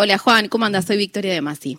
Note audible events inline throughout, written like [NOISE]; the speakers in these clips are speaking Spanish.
Hola Juan, ¿cómo andas? Soy Victoria de Masi.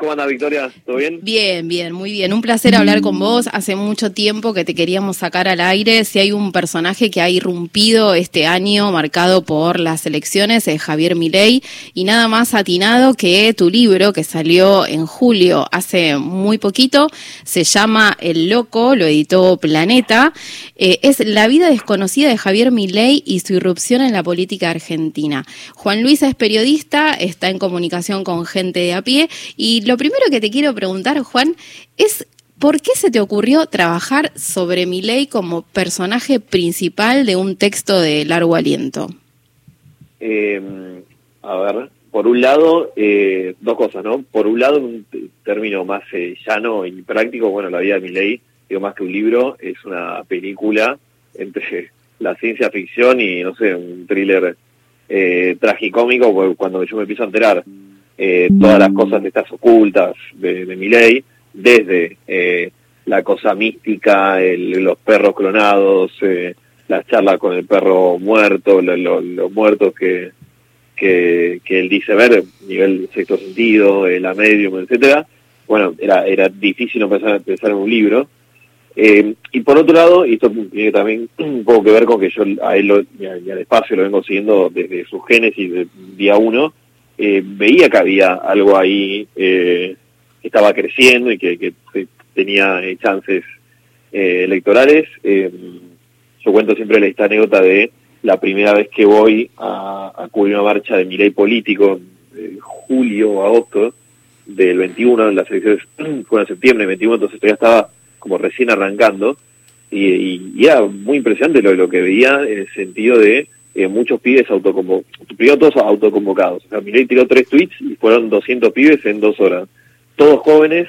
¿Cómo anda Victoria? ¿Todo bien? Bien, bien, muy bien. Un placer hablar con vos. Hace mucho tiempo que te queríamos sacar al aire. Si hay un personaje que ha irrumpido este año marcado por las elecciones es Javier Milei y nada más atinado que tu libro que salió en julio hace muy poquito se llama El Loco, lo editó Planeta. Eh, es La vida desconocida de Javier Milei y su irrupción en la política argentina. Juan Luis es periodista, está en comunicación con gente de a pie y lo primero que te quiero preguntar, Juan, es ¿por qué se te ocurrió trabajar sobre mi ley como personaje principal de un texto de largo aliento? Eh, a ver, por un lado, eh, dos cosas, ¿no? Por un lado, un término más eh, llano y práctico, bueno, la vida de mi ley, digo más que un libro, es una película entre [LAUGHS] la ciencia ficción y, no sé, un thriller eh, tragicómico, cuando yo me empiezo a enterar eh, todas las cosas estas ocultas de, de mi ley, desde eh, la cosa mística, los perros clonados, eh, las charlas con el perro muerto, los muertos que, que, él dice ver, nivel sexto sentido, la medium, etcétera. Bueno, era, era difícil empezar, pensar en un libro. Eh, y por otro lado, y esto tiene también [CLEARS THROAT] un poco que ver con que yo a él lo, y, al espacio lo vengo siguiendo desde su génesis, de día uno, eh, veía que había algo ahí eh, que estaba creciendo y que, tenía eh, chances electorales. yo cuento siempre esta anécdota de la primera vez que voy a, cubrir una marcha de mi ley político, en julio o agosto del 21, las elecciones [CLEARS THROAT] fueron en septiembre del 21, entonces todavía estaba como recién arrancando, y, y, era muy impresionante lo que veía en el sentido de eh, muchos pibes autoconvocados, primero todos autoconvocados. O sea, tiró tres tweets y fueron 200 pibes en dos horas. Todos jóvenes,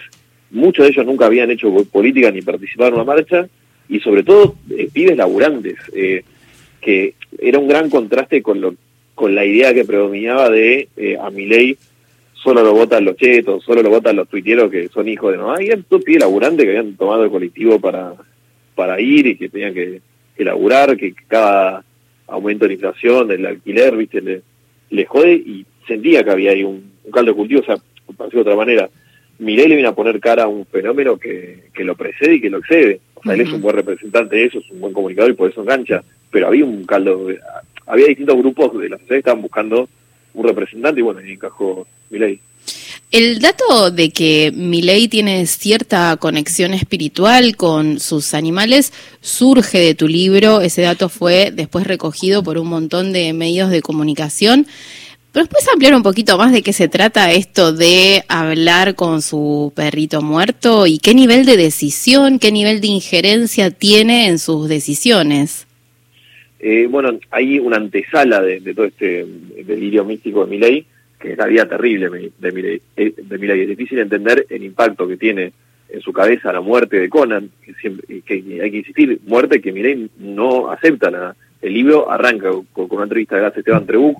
muchos de ellos nunca habían hecho política ni participado en una marcha, y sobre todo eh, pibes laburantes, eh, que era un gran contraste con, lo, con la idea que predominaba de eh, a Milei solo lo votan los chetos, solo lo votan los tuiteros que son hijos de no. Había todos pibes laburantes que habían tomado el colectivo para, para ir y que tenían que, que laburar, que cada aumento de la inflación, del alquiler, viste, le, le jode y sentía que había ahí un, caldo de cultivo, o sea, de otra manera, Mirei le viene a poner cara a un fenómeno que, que lo precede y que lo excede. O sea, él es un buen representante de eso, es un buen comunicador y por eso engancha. Pero había un caldo, había distintos grupos de la sociedad que estaban buscando un representante y bueno, ahí encajó Milei. El dato de que Milei tiene cierta conexión espiritual con sus animales surge de tu libro. Ese dato fue después recogido por un montón de medios de comunicación. Pero después ampliar un poquito más de qué se trata esto de hablar con su perrito muerto y qué nivel de decisión, qué nivel de injerencia tiene en sus decisiones. Eh, bueno, hay una antesala de, todo este delirio místico de Milei que es la vida terrible de Milei. Eh, de Es difícil entender el impacto que tiene en su cabeza la muerte de Conan, que, siempre, que hay que insistir, muerte que Milei no acepta. La, el libro arranca con, una entrevista de Esteban Trebuch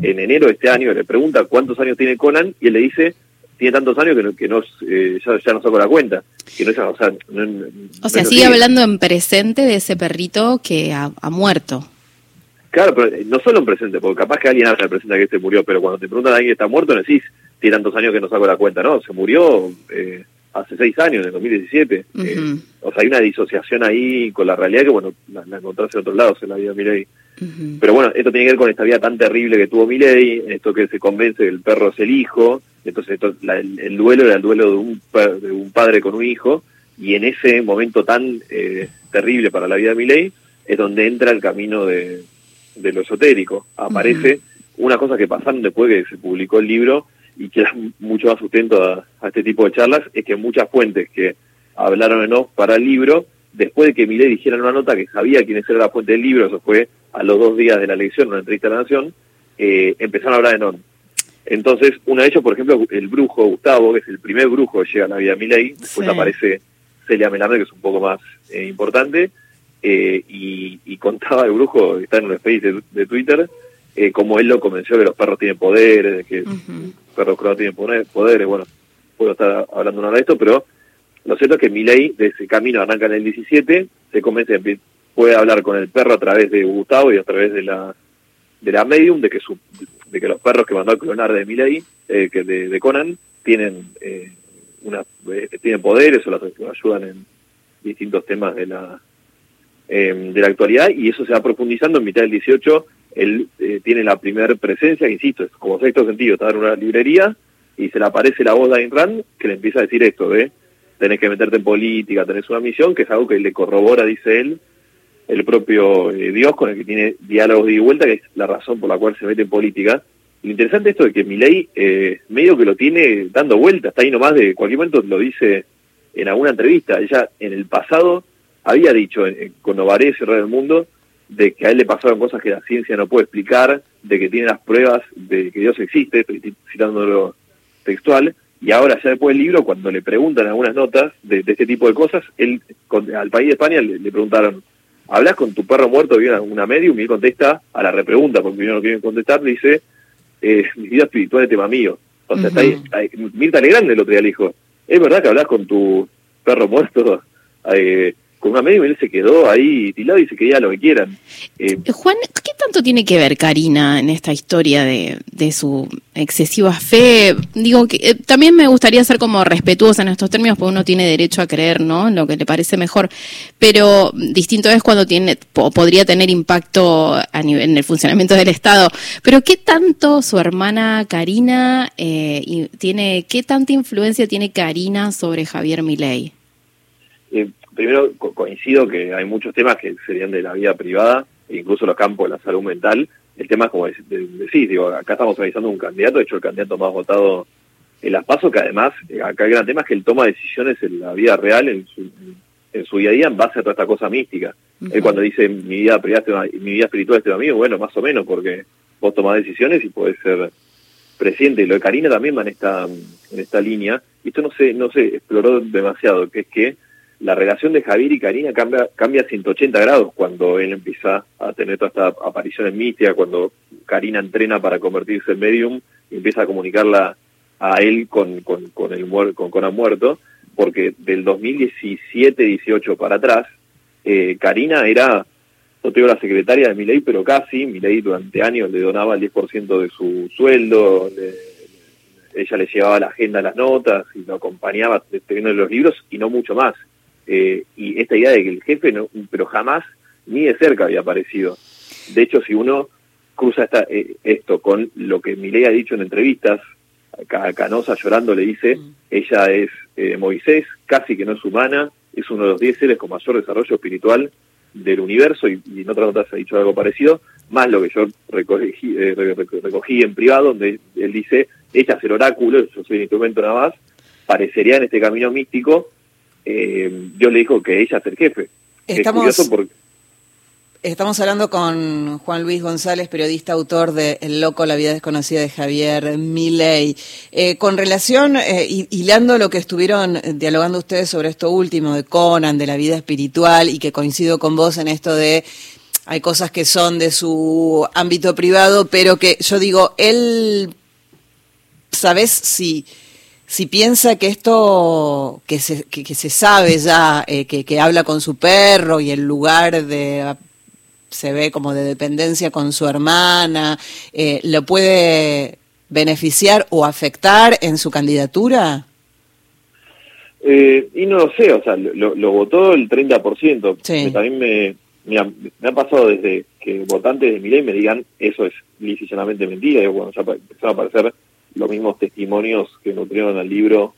en enero de este año, le pregunta cuántos años tiene Conan y él le dice tiene tantos años que, no, que no, eh, ya, no saco la cuenta. Que no, o sea, o sea sigue hablando en presente de ese perrito que ha muerto. Claro, pero eh, no solo en presente, porque capaz que alguien habla en presente que se murió, pero cuando te preguntan a alguien que está muerto, no decís, tiene tantos años que no saco la cuenta, no, se murió eh, hace seis años, en el 2017. Eh, o sea, hay una disociación ahí con la realidad que, bueno, la, la encontrás en otros lados en la vida de Miley. Pero bueno, esto tiene que ver con esta vida tan terrible que tuvo Miley, esto que se convence que el perro es el hijo, entonces el, duelo era el duelo de un, de un padre con un hijo, y en ese momento tan terrible para la vida de Miley es donde entra el camino de de lo esotérico. Aparece una cosa que pasaron después que se publicó el libro y que da mucho más sustento a, este tipo de charlas, es que muchas fuentes que hablaron en off para el libro, después de que Milei dijera en una nota que sabía quién era la fuente del libro, eso fue a los dos días de la elección, una entrevista a la Nación, eh, empezaron a hablar en on. Entonces, uno de ellos, por ejemplo, el brujo Gustavo, que es el primer brujo que llega a la vida de Milei, después aparece Celia que es un poco más eh, importante, eh, y, contaba el brujo, está en un space de, Twitter, eh, como él lo convenció que los perros tienen poderes, que los perros croados tienen poderes, bueno, puedo estar hablando nada de esto, pero lo cierto es que Milei de ese camino arranca en el 17, se convence puede hablar con el perro a través de Gustavo y a través de la de la medium, de que su, de que los perros que mandó a clonar de Miley, eh, que de, de, Conan, tienen eh, una, eh, tienen poderes o las ayudan en distintos temas de la de la actualidad y eso se va profundizando en mitad del 18 él tiene la primera presencia insisto es como sexto sentido está en una librería y se le aparece la voz de Ayn Rand que le empieza a decir esto de tenés que meterte en política tenés una misión que es algo que le corrobora dice él el propio eh, Dios con el que tiene diálogos de vuelta, que es la razón por la cual se mete en política. Lo interesante esto de que Milei eh, medio que lo tiene dando vueltas, está ahí nomás de cualquier momento lo dice en alguna entrevista. Ella en el pasado había dicho eh, con Novarés cerrar el mundo de que a él le pasaron cosas que la ciencia no puede explicar, de que tiene las pruebas de que Dios existe, estoy citándolo textual, y ahora ya después del libro, cuando le preguntan algunas notas de, este tipo de cosas, él al país de España le preguntaron, hablas con tu perro muerto, viene una medium y él contesta a la repregunta, porque no quieren contestar, dice, eh, mi vida espiritual es tema mío. O sea, está ahí, Mirta Legrande el otro día le dijo, ¿es verdad que hablas con tu perro muerto? [LAUGHS] Eh, con una media y él se quedó ahí tilado y se quería lo que quieran. Eh, Juan, ¿qué tanto tiene que ver Karina en esta historia de, de su excesiva fe? Digo que eh, también me gustaría ser como respetuosa en estos términos, porque uno tiene derecho a creer, ¿no? En lo que le parece mejor, pero distinto es cuando tiene podría tener impacto a nivel, en el funcionamiento del Estado. Pero ¿qué tanto su hermana Karina eh, tiene, qué tanta influencia tiene Karina sobre Javier Milei? Eh, primero coincido que hay muchos temas que serían de la vida privada, e incluso los campos de la salud mental. El tema es como decís, digo, acá estamos analizando un candidato, de hecho el candidato más votado en las pasos, que además, eh, acá el gran tema es que él toma decisiones en la vida real, en su, en su día a día, en base a toda esta cosa mística. Él cuando dice mi vida privada, mi vida espiritual es tema mío, bueno, más o menos, porque vos tomás decisiones y podés ser presidente. Lo de Karina también va en esta, en esta línea. Y esto no se, no se exploró demasiado, que es que la relación de Javier y Karina cambia, cambia 180 grados cuando él empieza a tener toda esta aparición en cuando Karina entrena para convertirse en medium y empieza a comunicarla a él con, con, con el con Conan muerto, porque del 2017-18 para atrás, eh, Karina era, no tengo la secretaria de Milei, pero casi, Milei durante años le donaba el 10% de su sueldo, ella le llevaba la agenda, las notas y lo acompañaba escribiendo los libros y no mucho más. Eh, y esta idea de que el jefe, no, pero jamás ni de cerca había aparecido. De hecho, si uno cruza esta, eh, esto con lo que Milei ha dicho en entrevistas, a Canosa llorando le dice, mm. ella es eh, Moisés, casi que no es humana, es uno de los diez seres con mayor desarrollo espiritual del universo, y, en otras notas ha dicho algo parecido, más lo que yo recogí, recogí en privado, donde él dice, ella es el oráculo, yo soy el instrumento nada más, parecería en este camino místico eh, yo le dijo que ella es el jefe. Estamos, estamos hablando con Juan Luis González, periodista, autor de El Loco, la vida desconocida de Javier Milei. Eh, con relación, eh, hilando lo que estuvieron dialogando ustedes sobre esto último de Conan, de la vida espiritual, y que coincido con vos en esto de hay cosas que son de su ámbito privado, pero que yo digo, él, ¿sabes si si piensa que esto, que se, que, se sabe ya, eh, que, que, habla con su perro y el lugar de se ve como de dependencia con su hermana, eh, ¿lo puede beneficiar o afectar en su candidatura? Eh, y no lo sé, o sea, lo, lo votó el 30%. Sí. También me, me ha, me, ha, pasado desde que votantes de mi ley me digan eso es lícitamente mentira, y bueno, ya empezó a aparecer los mismos testimonios que nutrieron al libro,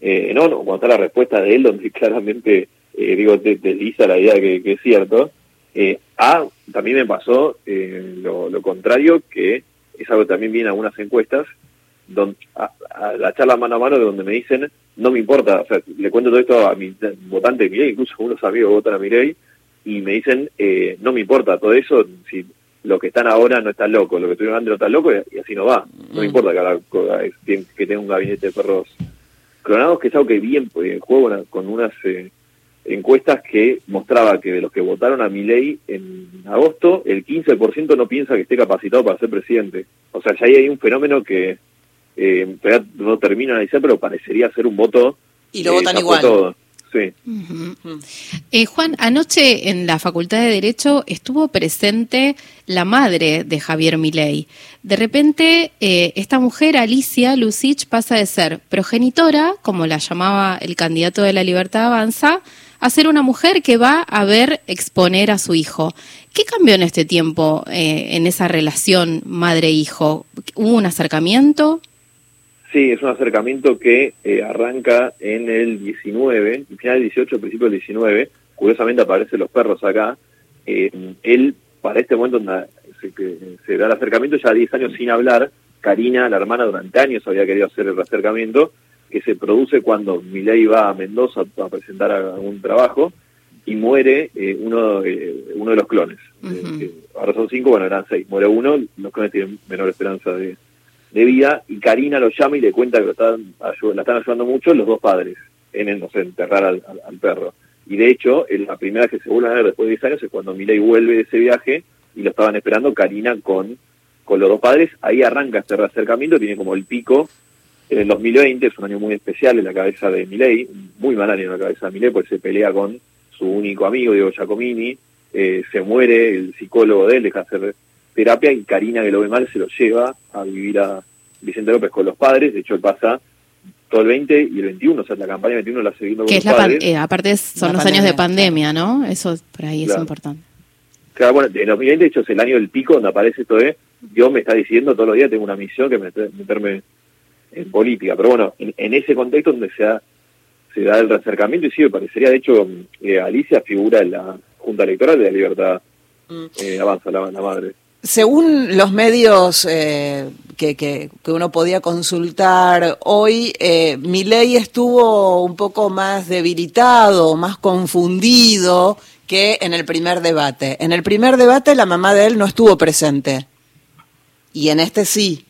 eh, no, no, cuando está la respuesta de él, donde [LAUGHS] claramente, eh, digo, desliza la idea que, que es cierto. Eh, a, también me pasó eh, lo, lo, contrario, que es algo que también viene en algunas encuestas, donde, a, la charla mano a mano de donde me dicen, no me importa, o sea, le cuento todo esto a mi votante de Mirei, incluso unos amigos votan a Mirei, y me dicen, eh, no me importa todo eso, si lo que están ahora no está loco, lo que estuvieron antes no está loco y, así no va. No mm. importa que, que tenga un gabinete de perros clonados, que es algo que vi en, juego con unas eh, encuestas que mostraba que de los que votaron a Milei en agosto, el 15% no piensa que esté capacitado para ser presidente. O sea, ya ahí hay un fenómeno que eh, no termina de analizar, pero parecería ser un voto. Y lo votan igual. Eh, Juan, anoche en la Facultad de Derecho estuvo presente la madre de Javier Milei. De repente, eh, esta mujer, Alicia Lucich, pasa de ser progenitora, como la llamaba el candidato de la Libertad Avanza, a ser una mujer que va a ver exponer a su hijo. ¿Qué cambió en este tiempo eh, en esa relación madre-hijo? ¿Hubo un acercamiento? Sí, es un acercamiento que eh, arranca en el 19, final del 18, principio del 19. Curiosamente aparecen los perros acá. Eh, él, para este momento donde se, que se da el acercamiento, ya 10 años sin hablar, Karina, la hermana, durante años había querido hacer el acercamiento, que se produce cuando Milei va a Mendoza a presentar algún trabajo y muere eh, uno, eh, uno de los clones. Eh, ahora son cinco, bueno, eran seis. Muere uno, los clones tienen menor esperanza de, de vida y Karina lo llama y le cuenta que lo están la están ayudando mucho los dos padres en, el, no sé, enterrar al, perro. Y de hecho, en la primera que se vuelven a ver después de 10 años es cuando Milei vuelve de ese viaje y lo estaban esperando Karina con, con los dos padres. Ahí arranca este acercamiento, tiene como el pico. En el 2020 es un año muy especial en la cabeza de Milei, muy mal año en la cabeza de Milei, pues se pelea con su único amigo, Diego Giacomini, eh, se muere el psicólogo de él, deja de hacer terapia y Karina, que lo ve mal, se lo lleva a vivir a Vicente López con los padres. De hecho, él pasa todo el 20 y el 21, o sea, la campaña 21 la viendo con Que los es la padres. eh, aparte son La los años de pandemia, ¿no? Eso por ahí es importante. Claro, bueno, en 2020, de hecho, es el año del pico donde aparece esto de Dios me está diciendo todos los días tengo una misión que meter- meterme en política. Pero bueno, en, en ese contexto donde se da, se da el reacercamiento y sí, me parecería, de hecho, eh, Alicia figura en la Junta Electoral de la Libertad Mm. eh, Avanza, la, la madre. Según los medios eh, que, que, que uno podía consultar hoy, eh, Milei estuvo un poco más debilitado, más confundido que en el primer debate. En el primer debate la mamá de él no estuvo presente. Y en este sí,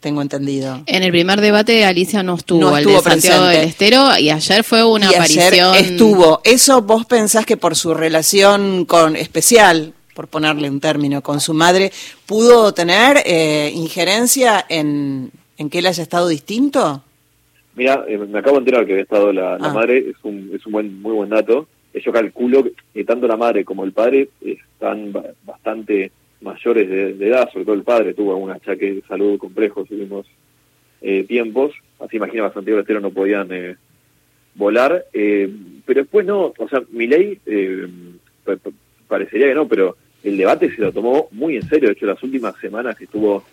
tengo entendido. En el primer debate Alicia no estuvo, No estuvo de Santiago presente. del Estero, y ayer fue una y ayer aparición. estuvo. ¿Eso vos pensás que por su relación con especial, por ponerle un término, con su madre, pudo tener eh, injerencia en, en que él haya estado distinto? Mira, eh, me acabo de enterar que había estado la, la Ah. madre, es un, es un buen, muy buen dato. Eh, Yo calculo que tanto la madre como el padre están ba- bastante mayores de, de edad, sobre todo el padre tuvo un achaque de salud complejo en los últimos eh, tiempos, así imagina que Santiago Estero no podían eh, volar, eh, pero después no, o sea, mi ley parecería que no, pero el debate se lo tomó muy en serio, de hecho las últimas semanas que estuvo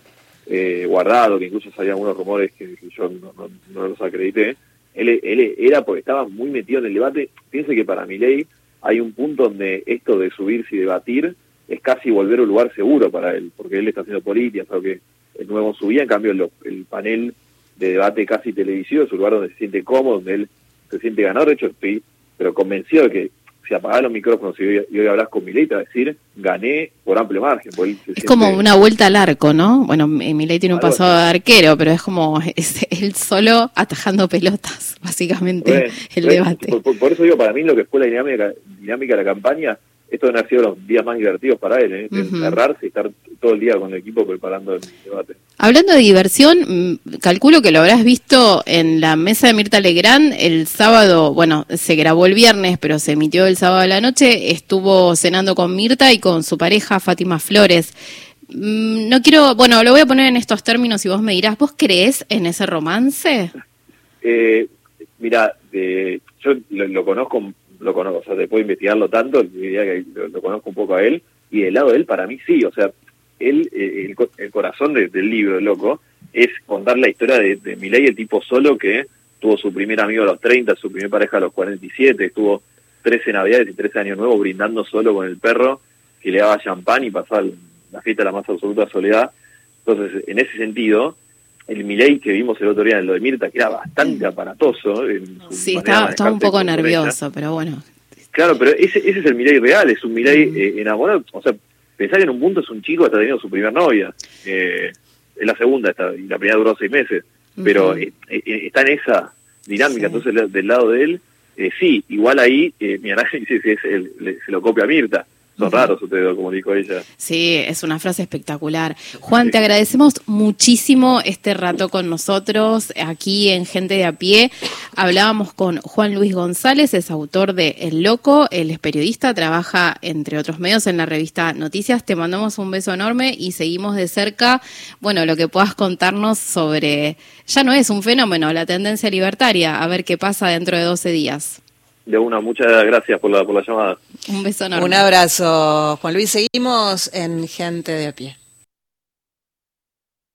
eh, guardado, que incluso salían algunos rumores que, yo no, no- los acredité, él, él era porque estaba muy metido en el debate. Piense que para mi ley hay un punto donde esto de subirse y debatir es casi volver a un lugar seguro para él, porque él está haciendo política, algo que es nuevo en su vida, en cambio el panel de debate casi televisivo es un lugar donde se siente cómodo, donde él se siente ganador, de hecho estoy pero convencido de que apagás los micrófonos y hoy, y hoy hablas con Milei, te va a decir, gané por amplio margen. se Es siente- como una vuelta al arco, ¿no? Bueno, Mi- Milei tiene un Algo pasado así. de arquero, pero es como [LAUGHS] es él solo atajando pelotas, [LAUGHS] básicamente, el debate. Por eso digo, para mí lo que fue la dinámica, dinámica de la campaña, esto deben haber sido los días más divertidos para él, ¿eh? De encerrarse y estar todo el día con el equipo preparando el debate. Hablando de diversión, mm, calculo que lo habrás visto en la mesa de Mirta Legrand el sábado, bueno, se grabó el viernes, pero se emitió el sábado a la noche, estuvo cenando con Mirta y con su pareja Fátima Flores. Mm, No quiero, bueno, lo voy a poner en estos términos y vos me dirás, ¿vos crees en ese romance? Eh, mira, eh, yo lo, lo conozco, lo conozco, o sea, después de investigarlo tanto, lo, conozco un poco a él, y del lado de él, para mí sí, o sea, él, eh, el, el corazón de- del libro, loco, es contar la historia de, de Milei, el tipo solo que tuvo su primer amigo a los 30, su primer pareja a los 47, estuvo 13 navidades y 13 años nuevos brindando solo con el perro, que le daba champán y pasaba la fiesta de la más absoluta soledad. Entonces, en ese sentido, el Milei que vimos el otro día en lo de Mirta, que era bastante aparatoso. En su Sí, estaba, estaba un poco ella. nervioso, pero bueno. Claro, pero ese, ese es el Milei real, es un Milei Mm. eh, enamorado. O sea, pensar que en un punto es un chico que está teniendo su primer novia. Eh, es la segunda, está, y la primera duró seis meses. Pero eh, eh, está en esa dinámica. Sí. Entonces, del lado de él, eh, sí, igual ahí, eh, mi análisis es el, le- se lo copia a Mirta. Son raros ustedes, como dijo ella. Sí, es una frase espectacular. Juan, te agradecemos muchísimo este rato con nosotros aquí en Gente de a pie. Hablábamos con Juan Luis González, es autor de El Loco, él es periodista, trabaja entre otros medios en la revista Noticias. Te mandamos un beso enorme y seguimos de cerca, bueno, lo que puedas contarnos sobre, ya no es un fenómeno, la tendencia libertaria, a ver qué pasa dentro de 12 días. De una, muchas gracias por la, por la llamada. Un beso enorme. Un abrazo, Juan Luis. Seguimos en Gente de a pie.